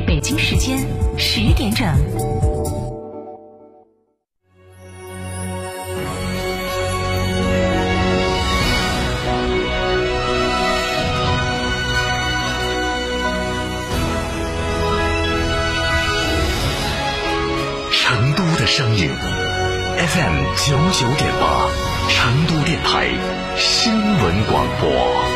北京时间十点整。成都的声音 FM 九九点八，成都电台新闻广播。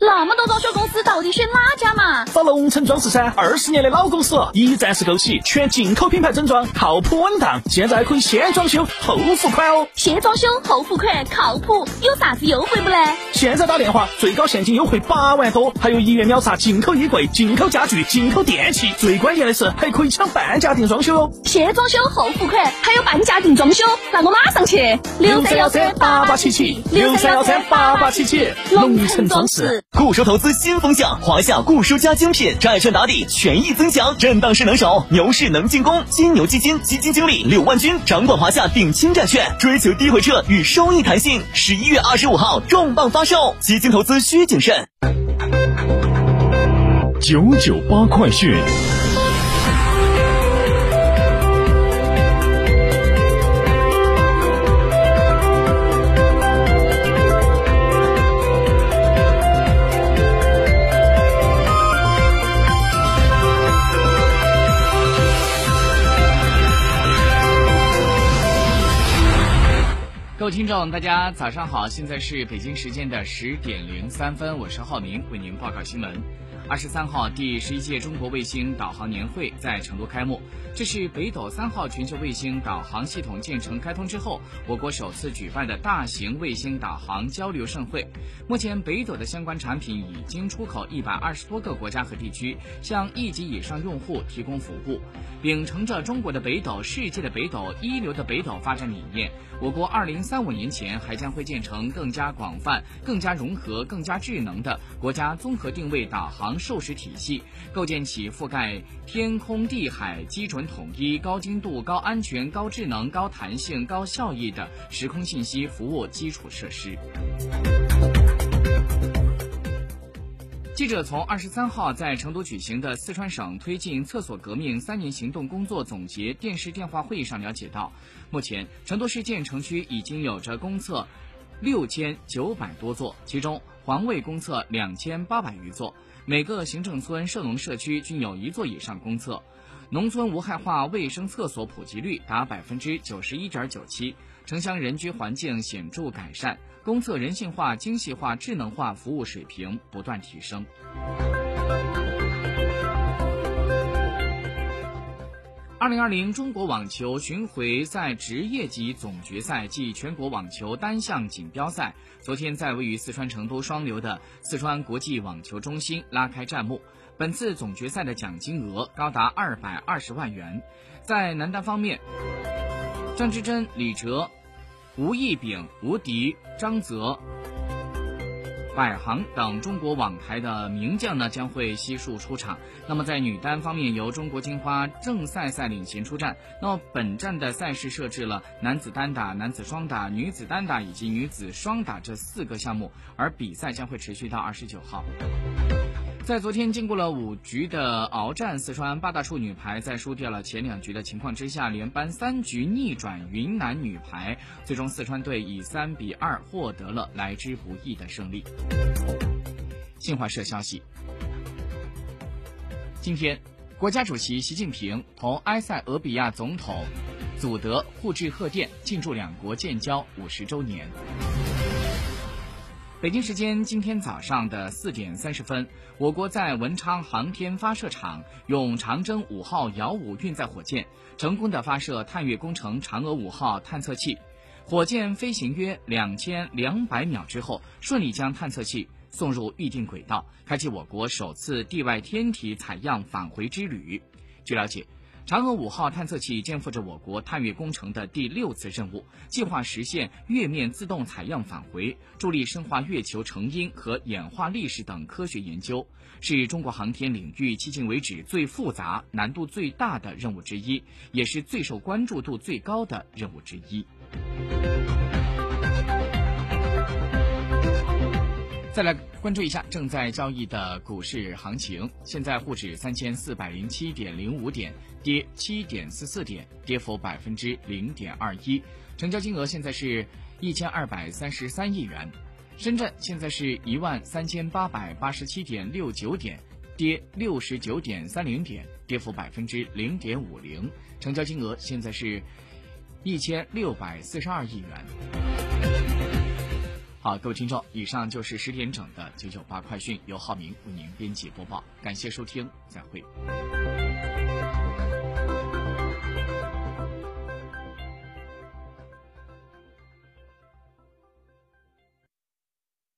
那么多装修公司，到底选哪家嘛？找龙城装饰噻，二十年的老公司，一站式购齐，全进口品牌整装，靠谱稳当。现在可以先装修后付款哦。先装修后付款，靠谱，有啥子优惠不呢？现在打电话，最高现金优惠八万多，还有一元秒杀进口衣柜、进口家具、进口电器。最关键的是，还可以抢半价定装修哦。先装修后付款，还有半价定装修，那我马上去。六三幺三八八七七，六三幺三八八七七，龙城装饰。固收投资新风向，华夏固收加精品债券打底权益增强，震荡势能手，牛市能进攻。金牛基金基金经理柳万军掌管华夏顶清债券，追求低回撤与收益弹性。十一月二十五号重磅发售，基金投资需谨慎。九九八快讯。位听众，大家早上好，现在是北京时间的十点零三分，我是浩明，为您报告新闻。二十三号，第十一届中国卫星导航年会在成都开幕。这是北斗三号全球卫星导航系统建成开通之后，我国首次举办的大型卫星导航交流盛会。目前，北斗的相关产品已经出口一百二十多个国家和地区，向一级以上用户提供服务。秉承着中国的北斗、世界的北斗、一流的北斗发展理念，我国二零三五年前还将会建成更加广泛、更加融合、更加智能的国家综合定位导航授时体系，构建起覆盖天空地海、基准统一、高精度、高安全、高智能、高弹性、高效益的时空信息服务基础设施。记者从二十三号在成都举行的四川省推进厕所革命三年行动工作总结电视电话会议上了解到，目前成都市建成区已经有着公厕六千九百多座，其中环卫公厕两千八百余座，每个行政村社农社区均有一座以上公厕，农村无害化卫生厕所普及率达百分之九十一点九七，城乡人居环境显著改善。公厕人性化、精细化、智能化服务水平不断提升。二零二零中国网球巡回赛职业级总决赛暨全国网球单项锦标赛，昨天在位于四川成都双流的四川国际网球中心拉开战幕。本次总决赛的奖金额高达二百二十万元。在男单方面，张之臻、李哲。吴亦丙、吴迪、张泽、百航等中国网台的名将呢将会悉数出场。那么在女单方面，由中国金花郑赛赛领衔出战。那么本站的赛事设置了男子单打、男子双打、女子单打以及女子双打这四个项目，而比赛将会持续到二十九号。在昨天经过了五局的鏖战，四川八大处女排在输掉了前两局的情况之下，连扳三局逆转云南女排，最终四川队以三比二获得了来之不易的胜利。新华社消息，今天，国家主席习近平同埃塞俄比亚总统祖德互致贺电，庆祝两国建交五十周年。北京时间今天早上的四点三十分，我国在文昌航天发射场用长征五号遥五运载火箭成功的发射探月工程嫦娥五号探测器，火箭飞行约两千两百秒之后，顺利将探测器送入预定轨道，开启我国首次地外天体采样返回之旅。据了解。嫦娥五号探测器肩负着我国探月工程的第六次任务，计划实现月面自动采样返回，助力深化月球成因和演化历史等科学研究，是中国航天领域迄今为止最复杂、难度最大的任务之一，也是最受关注度最高的任务之一。再来关注一下正在交易的股市行情。现在沪指三千四百零七点零五点，跌七点四四点，跌幅百分之零点二一。成交金额现在是一千二百三十三亿元。深圳现在是一万三千八百八十七点六九点，跌六十九点三零点，跌幅百分之零点五零。成交金额现在是一千六百四十二亿元。好，各位听众，以上就是十点整的九九八快讯，由浩明为您编辑播报，感谢收听，再会。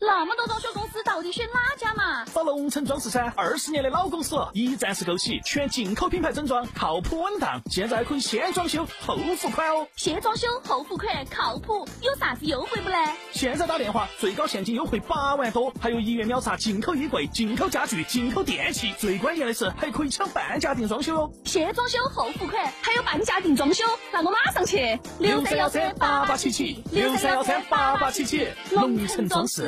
那么多装修公司，到底选哪家嘛？找龙城装饰噻，二十年的老公司了，一站式购齐，全进口品牌整装，靠谱稳当。现在可以先装修后付款哦。先装修后付款，靠谱，有啥子优惠不呢？现在打电话，最高现金优惠八万多，还有一元秒杀进口衣柜、进口家具、进口电器，最关键的是还可以抢半价定装修哦。先装修后付款，还有半价定装修，那我马上去。六三幺三八八七七，六三幺三八八七七，龙城装饰。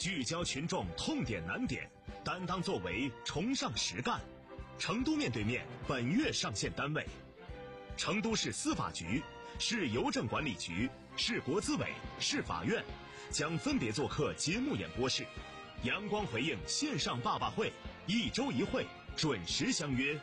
聚焦群众痛点难点，担当作为，崇尚实干。成都面对面本月上线单位：成都市司法局、市邮政管理局、市国资委、市法院，将分别做客节目演播室，阳光回应线上爸爸会，一周一会，准时相约。